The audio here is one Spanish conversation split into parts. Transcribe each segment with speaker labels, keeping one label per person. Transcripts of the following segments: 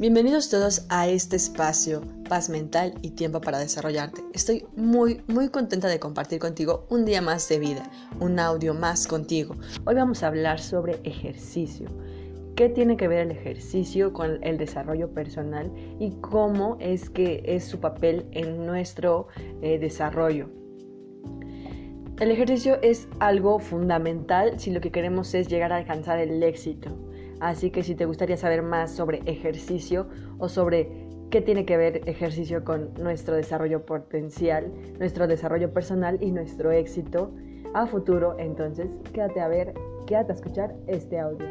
Speaker 1: Bienvenidos todos a este espacio, paz mental y tiempo para desarrollarte. Estoy muy, muy contenta de compartir contigo un día más de vida, un audio más contigo. Hoy vamos a hablar sobre ejercicio. ¿Qué tiene que ver el ejercicio con el desarrollo personal y cómo es que es su papel en nuestro eh, desarrollo? El ejercicio es algo fundamental si lo que queremos es llegar a alcanzar el éxito. Así que si te gustaría saber más sobre ejercicio o sobre qué tiene que ver ejercicio con nuestro desarrollo potencial, nuestro desarrollo personal y nuestro éxito a futuro, entonces quédate a ver, quédate a escuchar este audio.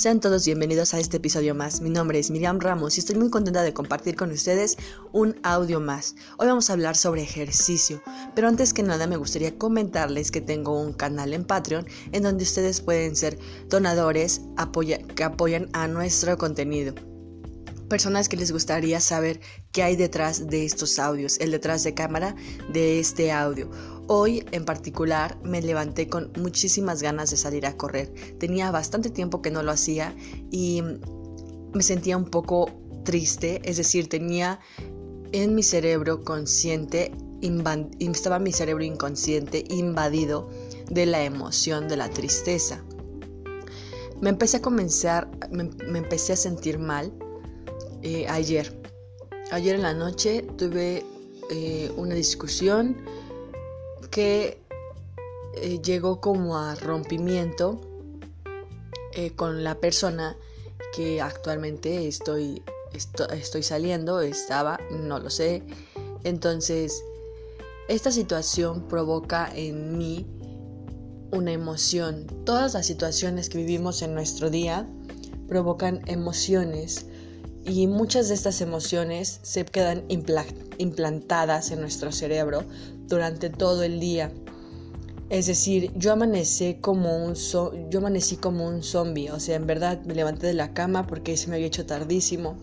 Speaker 1: Sean todos bienvenidos a este episodio más. Mi nombre es Miriam Ramos y estoy muy contenta de compartir con ustedes un audio más. Hoy vamos a hablar sobre ejercicio, pero antes que nada me gustaría comentarles que tengo un canal en Patreon en donde ustedes pueden ser donadores que apoyan a nuestro contenido personas que les gustaría saber qué hay detrás de estos audios, el detrás de cámara de este audio. Hoy en particular me levanté con muchísimas ganas de salir a correr. Tenía bastante tiempo que no lo hacía y me sentía un poco triste, es decir, tenía en mi cerebro consciente, estaba mi cerebro inconsciente invadido de la emoción de la tristeza. Me empecé a comenzar, me empecé a sentir mal eh, ayer. Ayer en la noche tuve eh, una discusión que eh, llegó como a rompimiento con la persona que actualmente estoy, estoy saliendo, estaba, no lo sé. Entonces, esta situación provoca en mí una emoción. Todas las situaciones que vivimos en nuestro día provocan emociones y muchas de estas emociones se quedan implantadas en nuestro cerebro durante todo el día. Es decir, yo amanecí como un yo amanecí como un zombie, o sea, en verdad me levanté de la cama porque se me había hecho tardísimo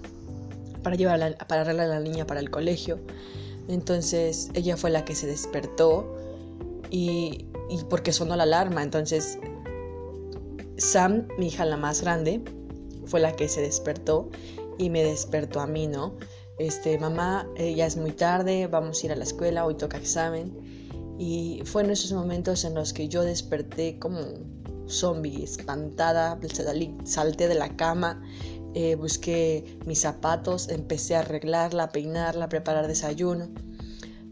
Speaker 1: para llevar para arreglar a la niña para el colegio. Entonces, ella fue la que se despertó y porque sonó la alarma, entonces Sam, mi hija la más grande, fue la que se despertó y me despertó a mí, ¿no? Este, mamá, eh, ya es muy tarde, vamos a ir a la escuela, hoy toca examen. Y fue en esos momentos en los que yo desperté como zombie, espantada, salté de la cama, eh, busqué mis zapatos, empecé a arreglarla, peinarla, preparar desayuno.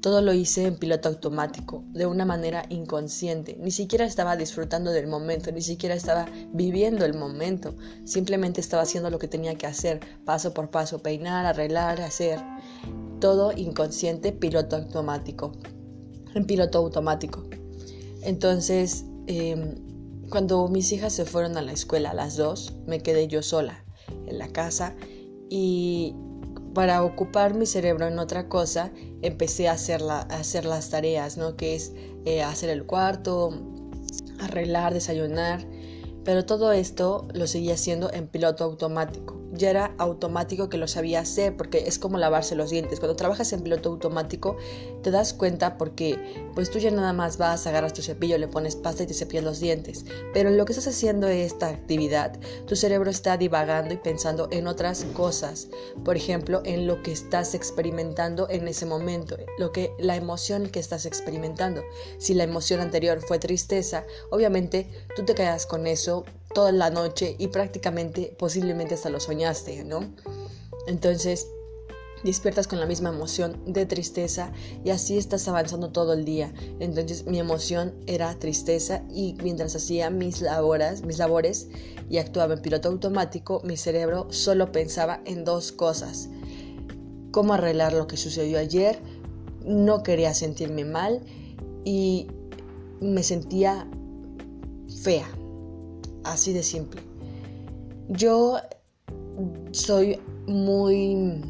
Speaker 1: Todo lo hice en piloto automático, de una manera inconsciente. Ni siquiera estaba disfrutando del momento, ni siquiera estaba viviendo el momento. Simplemente estaba haciendo lo que tenía que hacer, paso por paso, peinar, arreglar, hacer. Todo inconsciente, piloto automático. En piloto automático. Entonces, em, cuando mis hijas se fueron a la escuela, a las dos, me quedé yo sola en la casa y para ocupar mi cerebro en otra cosa, empecé a hacer, a hacer las tareas, ¿no? Que es eh, hacer el cuarto, arreglar, desayunar. Pero todo esto lo seguía haciendo en piloto automático ya era automático que lo sabía hacer, porque es como lavarse los dientes. Cuando trabajas en piloto automático, te das cuenta porque pues tú ya nada más vas, agarras tu cepillo, le pones pasta y te cepillas los dientes. Pero en lo que estás haciendo esta actividad, tu cerebro está divagando y pensando en otras cosas. Por ejemplo, en lo que estás experimentando en ese momento, lo que la emoción que estás experimentando. Si la emoción anterior fue tristeza, obviamente tú te quedas con eso toda la noche y prácticamente posiblemente hasta lo soñaste, ¿no? Entonces despiertas con la misma emoción de tristeza y así estás avanzando todo el día. Entonces mi emoción era tristeza y mientras hacía mis labores, mis labores y actuaba en piloto automático, mi cerebro solo pensaba en dos cosas. Cómo arreglar lo que sucedió ayer, no quería sentirme mal y me sentía fea, Así de simple. Yo soy muy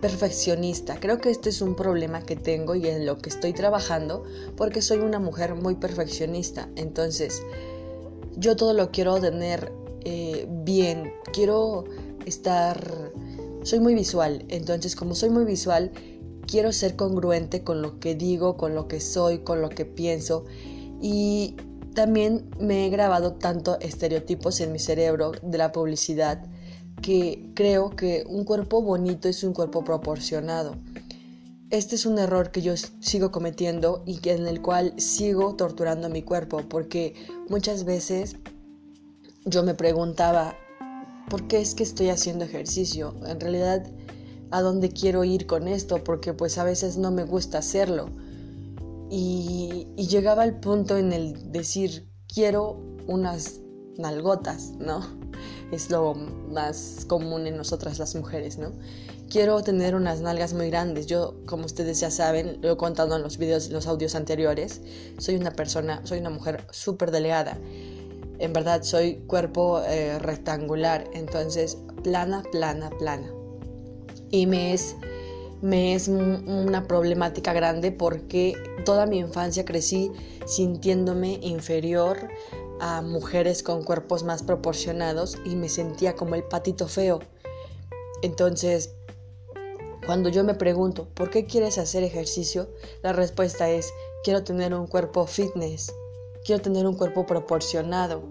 Speaker 1: perfeccionista. Creo que este es un problema que tengo y en lo que estoy trabajando porque soy una mujer muy perfeccionista. Entonces, yo todo lo quiero tener eh, bien. Quiero estar... Soy muy visual. Entonces, como soy muy visual, quiero ser congruente con lo que digo, con lo que soy, con lo que pienso y también me he grabado tanto estereotipos en mi cerebro de la publicidad que creo que un cuerpo bonito es un cuerpo proporcionado. Este es un error que yo sigo cometiendo y en el cual sigo torturando mi cuerpo porque muchas veces yo me preguntaba, ¿por qué es que estoy haciendo ejercicio? En realidad, ¿a dónde quiero ir con esto? Porque pues a veces no me gusta hacerlo. Y, y llegaba al punto en el decir, quiero unas nalgotas, ¿no? Es lo más común en nosotras las mujeres, ¿no? Quiero tener unas nalgas muy grandes. Yo, como ustedes ya saben, lo he contado en los videos, los audios anteriores, soy una persona, soy una mujer súper delgada en verdad soy cuerpo eh, rectangular, entonces plana, plana, plana. Y me es, me es una problemática grande porque toda mi infancia crecí sintiéndome inferior a mujeres con cuerpos más proporcionados y me sentía como el patito feo. Entonces, cuando yo me pregunto, ¿por qué quieres hacer ejercicio? La respuesta es, quiero tener un cuerpo fitness quiero tener un cuerpo proporcionado.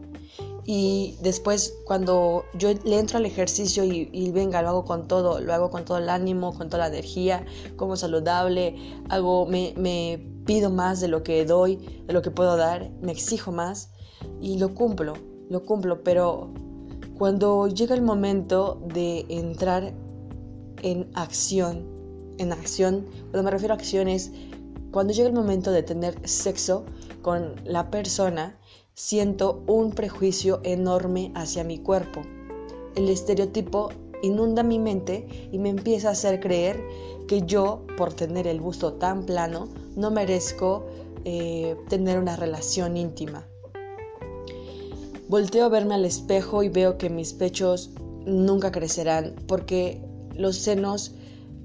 Speaker 1: Y después cuando yo le entro al ejercicio y, venga, lo hago con todo, lo hago con todo el ánimo, con toda la energía, como saludable, hago, me, me pido más de lo que doy, de lo que puedo dar, me exijo más y lo cumplo, lo cumplo, pero cuando llega el momento de entrar en acción, en acción, cuando me refiero a acciones, cuando llega el momento de tener sexo, con la persona, siento un prejuicio enorme hacia mi cuerpo. El estereotipo inunda mi mente y me empieza a hacer creer que yo, por tener el busto tan plano, no merezco eh, tener una relación íntima. Volteo a verme al espejo y veo que mis pechos nunca crecerán porque los senos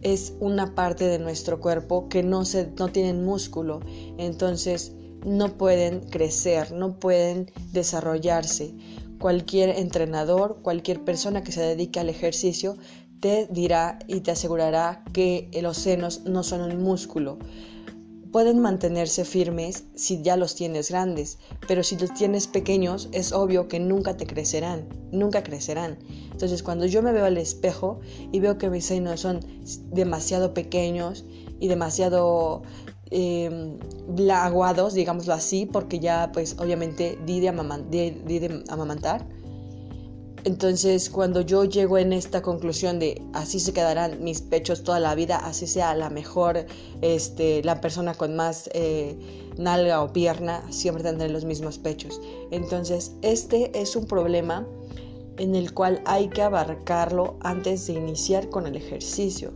Speaker 1: es una parte de nuestro cuerpo que no, se, no tienen músculo. Entonces no pueden crecer, no pueden desarrollarse. Cualquier entrenador, cualquier persona que se dedique al ejercicio te dirá y te asegurará que los senos no son un músculo. Pueden mantenerse firmes si ya los tienes grandes, pero si los tienes pequeños es obvio que nunca te crecerán, nunca crecerán. Entonces cuando yo me veo al espejo y veo que mis senos son demasiado pequeños y demasiado eh, aguados, digámoslo así, porque ya pues obviamente di de, amamantar. Entonces cuando yo llego en esta conclusión de así se quedarán mis pechos toda la vida, así sea la mejor, este, la persona con más eh, nalga o pierna, siempre tendré los mismos pechos. Entonces este es un problema en el cual hay que abarcarlo antes de iniciar con el ejercicio.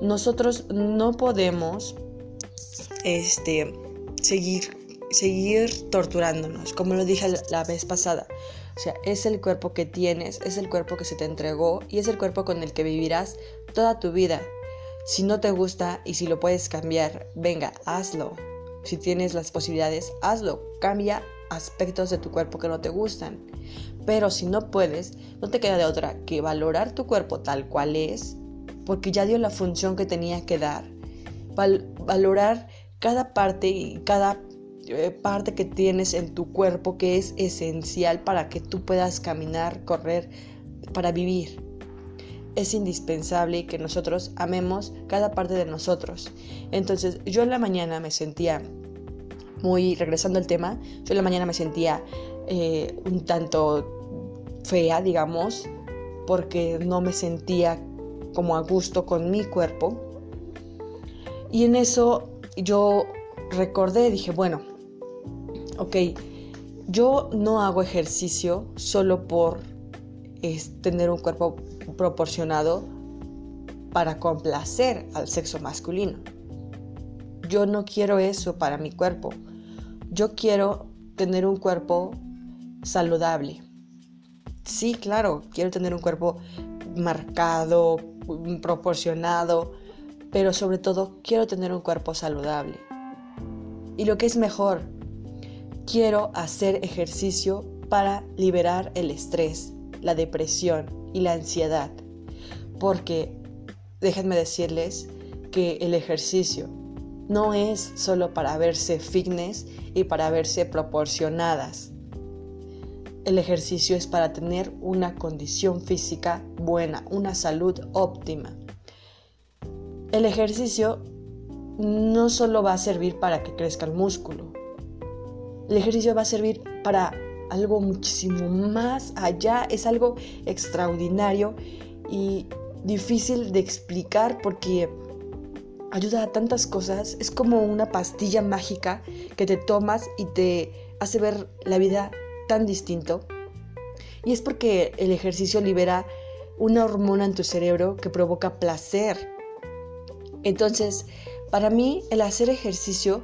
Speaker 1: Nosotros no podemos este, seguir, seguir torturándonos, como lo dije la vez pasada. O sea, es el cuerpo que tienes, es el cuerpo que se te entregó y es el cuerpo con el que vivirás toda tu vida. Si no te gusta y si lo puedes cambiar, venga, hazlo. Si tienes las posibilidades, hazlo. Cambia aspectos de tu cuerpo que no te gustan. Pero si no puedes, no te queda de otra que valorar tu cuerpo tal cual es, porque ya dio la función que tenía que dar. Valorar cada parte y cada eh, parte que tienes en tu cuerpo que es esencial para que tú puedas caminar, correr, para vivir. Es indispensable que nosotros amemos cada parte de nosotros. Entonces yo en la mañana me sentía muy, regresando al tema, yo en la mañana me sentía eh, un tanto fea, digamos, porque no me sentía como a gusto con mi cuerpo. Y en eso yo recordé, dije, bueno, ok, yo no hago ejercicio solo por tener un cuerpo proporcionado para complacer al sexo masculino. Yo no quiero eso para mi cuerpo. Yo quiero tener un cuerpo saludable. Sí, claro, quiero tener un cuerpo marcado, proporcionado, pero sobre todo quiero tener un cuerpo saludable. Y lo que es mejor, quiero hacer ejercicio para liberar el estrés, la depresión y la ansiedad. Porque déjenme decirles que el ejercicio no es solo para verse fitness y para verse proporcionadas. El ejercicio es para tener una condición física buena, una salud óptima. El ejercicio no solo va a servir para que crezca el músculo. El ejercicio va a servir para algo muchísimo más allá. Es algo extraordinario y difícil de explicar porque ayuda a tantas cosas. Es como una pastilla mágica que te tomas y te hace ver la vida tan distinto. Y es porque el ejercicio libera una hormona en tu cerebro que provoca placer. Entonces, para mí el hacer ejercicio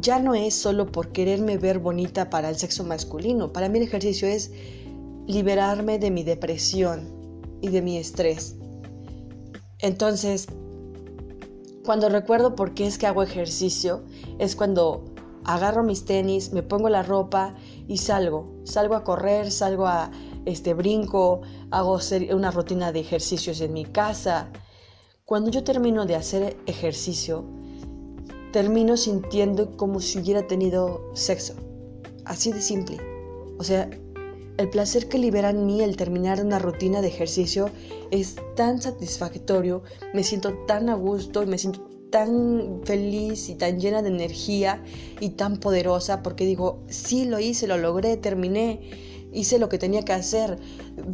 Speaker 1: ya no es solo por quererme ver bonita para el sexo masculino. Para mí el ejercicio es liberarme de mi depresión y de mi estrés. Entonces, cuando recuerdo por qué es que hago ejercicio, es cuando agarro mis tenis, me pongo la ropa y salgo. Salgo a correr, salgo a este brinco, hago una rutina de ejercicios en mi casa. Cuando yo termino de hacer ejercicio, termino sintiendo como si hubiera tenido sexo. Así de simple. O sea, el placer que libera en mí el terminar una rutina de ejercicio es tan satisfactorio, me siento tan a gusto y me siento tan feliz y tan llena de energía y tan poderosa porque digo, sí lo hice, lo logré, terminé, hice lo que tenía que hacer,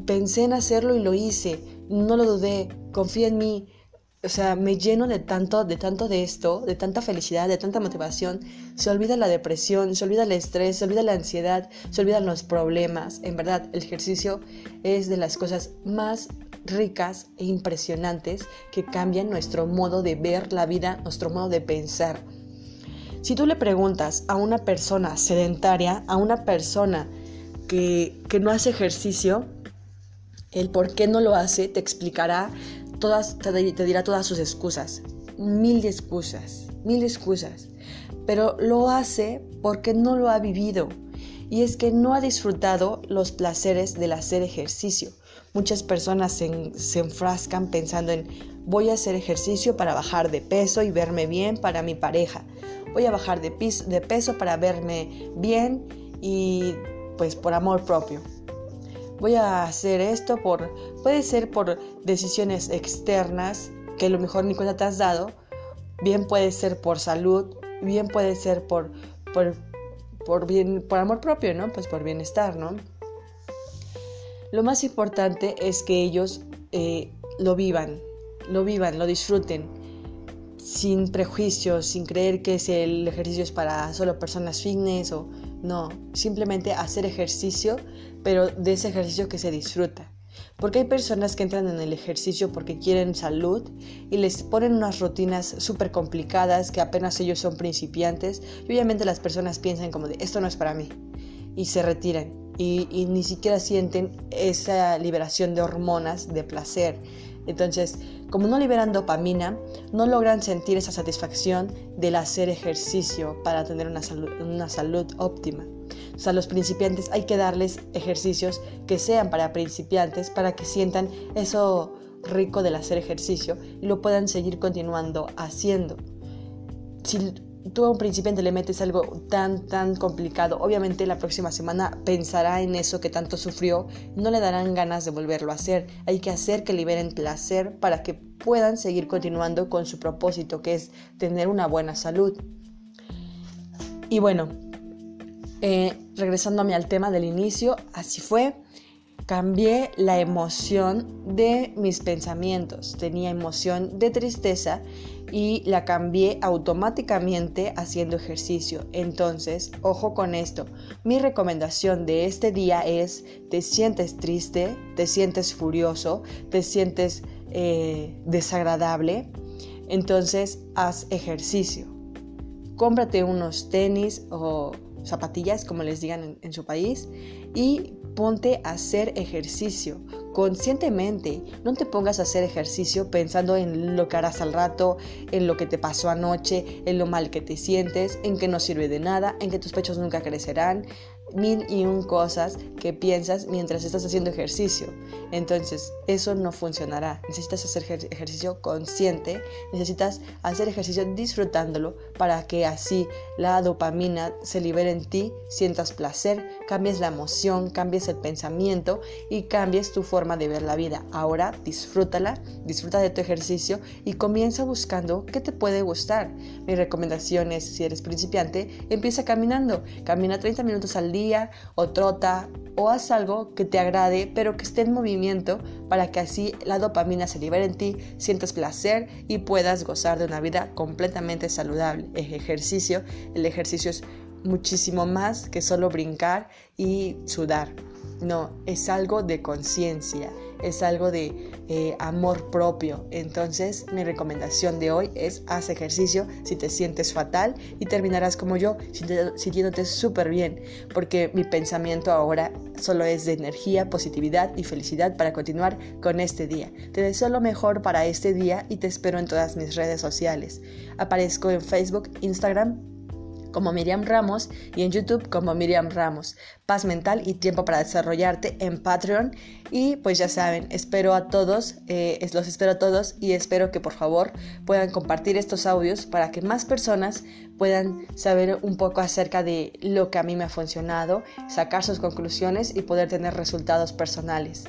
Speaker 1: pensé en hacerlo y lo hice, no lo dudé, confía en mí, o sea, me lleno de tanto, de tanto de esto, de tanta felicidad, de tanta motivación. Se olvida la depresión, se olvida el estrés, se olvida la ansiedad, se olvidan los problemas. En verdad, el ejercicio es de las cosas más ricas e impresionantes que cambian nuestro modo de ver la vida, nuestro modo de pensar. Si tú le preguntas a una persona sedentaria, a una persona que, que no hace ejercicio, el por qué no lo hace te explicará todas, te, dirá todas sus excusas, mil excusas, mil excusas, pero lo hace porque no lo ha vivido y es que no ha disfrutado los placeres del hacer ejercicio. Muchas personas se, enfrascan pensando en voy a hacer ejercicio para bajar de peso y verme bien para mi pareja. Voy a bajar de, de peso para verme bien y pues por amor propio voy a hacer esto por, puede ser por decisiones externas que a lo mejor ni cuenta te has dado, bien puede ser por salud, bien puede ser por, por, por, bien, por amor propio, ¿no? Pues por bienestar, ¿no? Lo más importante es que ellos eh, lo vivan, lo vivan, lo disfruten, sin prejuicios, sin creer que el ejercicio es para solo personas fitness o no, simplemente hacer ejercicio, pero de ese ejercicio que se disfruta. Porque hay personas que entran en el ejercicio porque quieren salud y les ponen unas rutinas súper complicadas que apenas ellos son principiantes y obviamente las personas piensan como de esto no es para mí y se retiran y, y ni siquiera sienten esa liberación de hormonas de placer entonces, como no liberan dopamina, no logran sentir esa satisfacción del hacer ejercicio para tener una salud, óptima. O los principiantes hay que darles ejercicios que sean para principiantes para que sientan eso rico del hacer ejercicio y lo puedan seguir continuando haciendo. Tú a un principiante le metes algo tan, tan complicado, obviamente la próxima semana pensará en eso que tanto sufrió, no le darán ganas de volverlo a hacer. Hay que hacer que liberen placer para que puedan seguir continuando con su propósito, que es tener una buena salud. Y bueno, eh, regresándome al tema del inicio, así fue. Cambié la emoción de mis pensamientos. Tenía emoción de tristeza y la cambié automáticamente haciendo ejercicio. Entonces, ojo con esto. Mi recomendación de este día es, te sientes triste, te sientes furioso, te sientes eh, desagradable, entonces haz ejercicio. Cómprate unos tenis o zapatillas, como les digan en, su país, y ponte a hacer ejercicio conscientemente. No te pongas a hacer ejercicio pensando en lo que harás al rato, en lo que te pasó anoche, en lo mal que te sientes, en que no sirve de nada, en que tus pechos nunca crecerán. Mil y un cosas que piensas mientras estás haciendo ejercicio. Entonces, eso no funcionará. Necesitas hacer ejercicio consciente, necesitas hacer ejercicio disfrutándolo para que así la dopamina se libere en ti, sientas placer, cambies la emoción, cambies el pensamiento y cambies tu forma de ver la vida. Ahora disfrútala, disfruta de tu ejercicio y comienza buscando qué te puede gustar. Mi recomendación es, si eres principiante, empieza caminando. Camina 30 minutos al día o trota o haz algo que te agrade pero que esté en movimiento para que así la dopamina se libere en ti, sientas placer y puedas gozar de una vida completamente saludable. El ejercicio, el ejercicio es muchísimo más que solo brincar y sudar. No, es algo de conciencia, es algo de eh, amor propio. Entonces mi recomendación de hoy es haz ejercicio si te sientes fatal y terminarás como yo, sintiéndote súper bien, porque mi pensamiento ahora solo es de energía, positividad y felicidad para continuar con este día. Te deseo lo mejor para este día y te espero en todas mis redes sociales. Aparezco en Facebook, Instagram, como Miriam Ramos y en YouTube como Miriam Ramos. Paz mental y tiempo para desarrollarte en Patreon. Y pues ya saben, espero a todos, eh, los espero a todos y espero que por favor puedan compartir estos audios para que más personas puedan saber un poco acerca de lo que a mí me ha funcionado, sacar sus conclusiones y poder tener resultados personales.